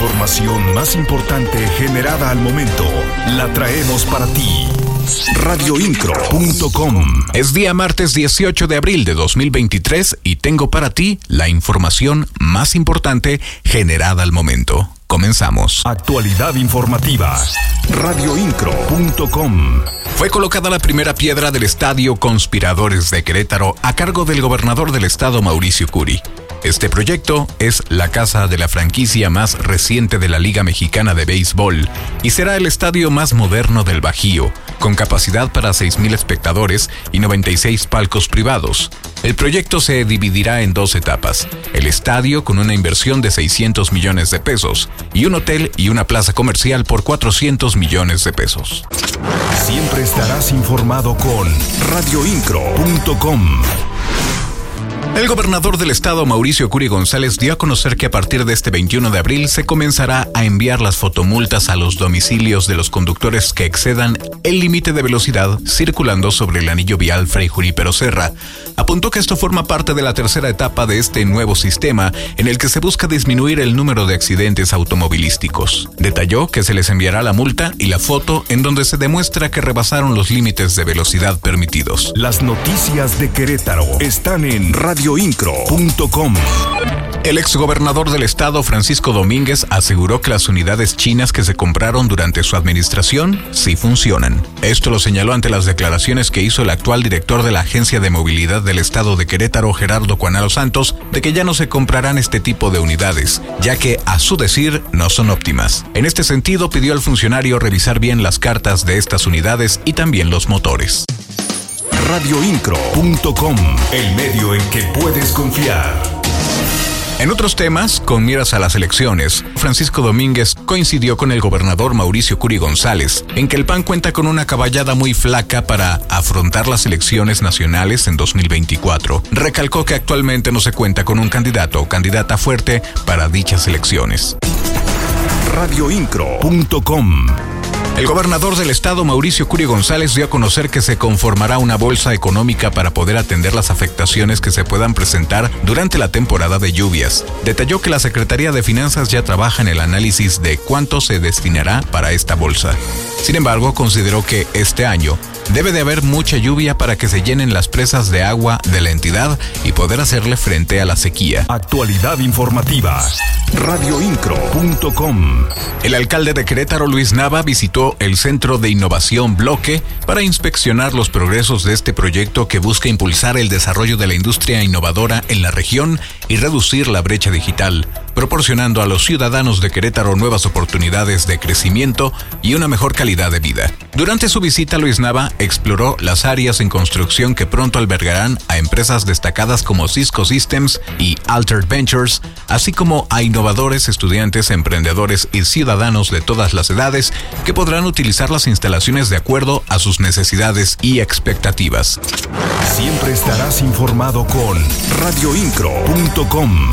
información más importante generada al momento la traemos para ti. Radioincro.com Es día martes 18 de abril de 2023 y tengo para ti la información más importante generada al momento. Comenzamos. Actualidad informativa. Radioincro.com Fue colocada la primera piedra del estadio Conspiradores de Querétaro a cargo del gobernador del estado Mauricio Curi. Este proyecto es la casa de la franquicia más reciente de la Liga Mexicana de Béisbol y será el estadio más moderno del Bajío, con capacidad para 6.000 espectadores y 96 palcos privados. El proyecto se dividirá en dos etapas, el estadio con una inversión de 600 millones de pesos y un hotel y una plaza comercial por 400 millones de pesos. Siempre estarás informado con radioincro.com. El gobernador del estado, Mauricio Curi González, dio a conocer que a partir de este 21 de abril se comenzará a enviar las fotomultas a los domicilios de los conductores que excedan el límite de velocidad circulando sobre el anillo vial Fray Junípero Serra. Apuntó que esto forma parte de la tercera etapa de este nuevo sistema en el que se busca disminuir el número de accidentes automovilísticos. Detalló que se les enviará la multa y la foto en donde se demuestra que rebasaron los límites de velocidad permitidos. Las noticias de Querétaro están en radioincro.com. El exgobernador del estado, Francisco Domínguez, aseguró que las unidades chinas que se compraron durante su administración sí funcionan. Esto lo señaló ante las declaraciones que hizo el actual director de la Agencia de Movilidad del estado de Querétaro, Gerardo Cuanalo Santos, de que ya no se comprarán este tipo de unidades, ya que, a su decir, no son óptimas. En este sentido, pidió al funcionario revisar bien las cartas de estas unidades y también los motores radioincro.com, el medio en que puedes confiar. En otros temas, con miras a las elecciones, Francisco Domínguez coincidió con el gobernador Mauricio Curi González en que el PAN cuenta con una caballada muy flaca para afrontar las elecciones nacionales en 2024. Recalcó que actualmente no se cuenta con un candidato o candidata fuerte para dichas elecciones. radioincro.com el gobernador del estado, Mauricio Curi González, dio a conocer que se conformará una bolsa económica para poder atender las afectaciones que se puedan presentar durante la temporada de lluvias. Detalló que la Secretaría de Finanzas ya trabaja en el análisis de cuánto se destinará para esta bolsa. Sin embargo, consideró que este año debe de haber mucha lluvia para que se llenen las presas de agua de la entidad y poder hacerle frente a la sequía. Actualidad informativa. Radioincro.com. El alcalde de Querétaro, Luis Nava, visitó el Centro de Innovación Bloque para inspeccionar los progresos de este proyecto que busca impulsar el desarrollo de la industria innovadora en la región y reducir la brecha digital, proporcionando a los ciudadanos de Querétaro nuevas oportunidades de crecimiento y una mejor calidad de vida. Durante su visita, Luis Nava exploró las áreas en construcción que pronto albergarán a empresas destacadas como Cisco Systems y Altered Ventures, así como a innovadores, estudiantes, emprendedores y ciudadanos de todas las edades que podrán utilizar las instalaciones de acuerdo a sus necesidades y expectativas. Siempre estarás informado con radioincro.com.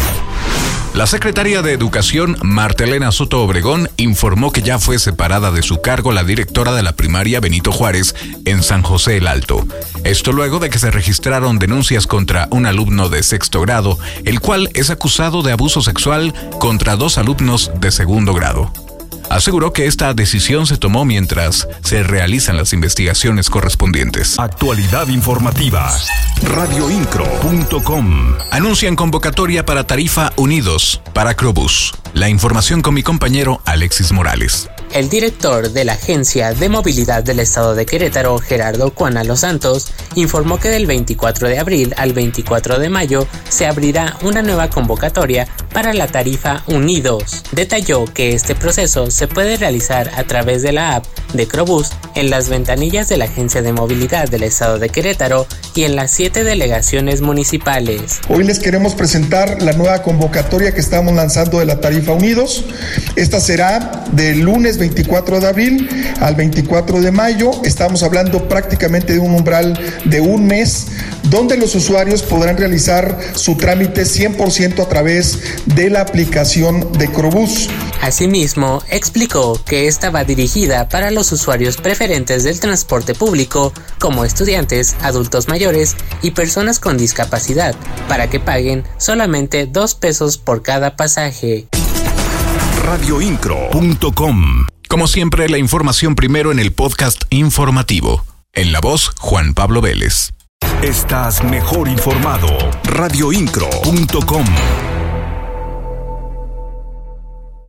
La secretaria de Educación, Martelena Soto Obregón, informó que ya fue separada de su cargo la directora de la primaria Benito Juárez en San José el Alto. Esto luego de que se registraron denuncias contra un alumno de sexto grado, el cual es acusado de abuso sexual contra dos alumnos de segundo grado aseguró que esta decisión se tomó mientras se realizan las investigaciones correspondientes. Actualidad informativa. Radioincro.com. Anuncian convocatoria para tarifa Unidos para Crobus. La información con mi compañero Alexis Morales. El director de la Agencia de Movilidad del Estado de Querétaro, Gerardo Cuana Los Santos, informó que del 24 de abril al 24 de mayo se abrirá una nueva convocatoria para la tarifa Unidos. Detalló que este proceso se puede realizar a través de la app de Crobus en las ventanillas de la Agencia de Movilidad del Estado de Querétaro y en las siete delegaciones municipales. Hoy les queremos presentar la nueva convocatoria que estamos lanzando de la tarifa Unidos. Esta será del lunes 24 de abril al 24 de mayo. Estamos hablando prácticamente de un umbral de un mes donde los usuarios podrán realizar su trámite 100% a través de la aplicación de Crobús. Asimismo, explicó que esta va dirigida para los usuarios preferentes del transporte público, como estudiantes, adultos mayores y personas con discapacidad, para que paguen solamente dos pesos por cada pasaje. radioincro.com. Como siempre, la información primero en el podcast informativo. En la voz, Juan Pablo Vélez. Estás mejor informado. radioincro.com.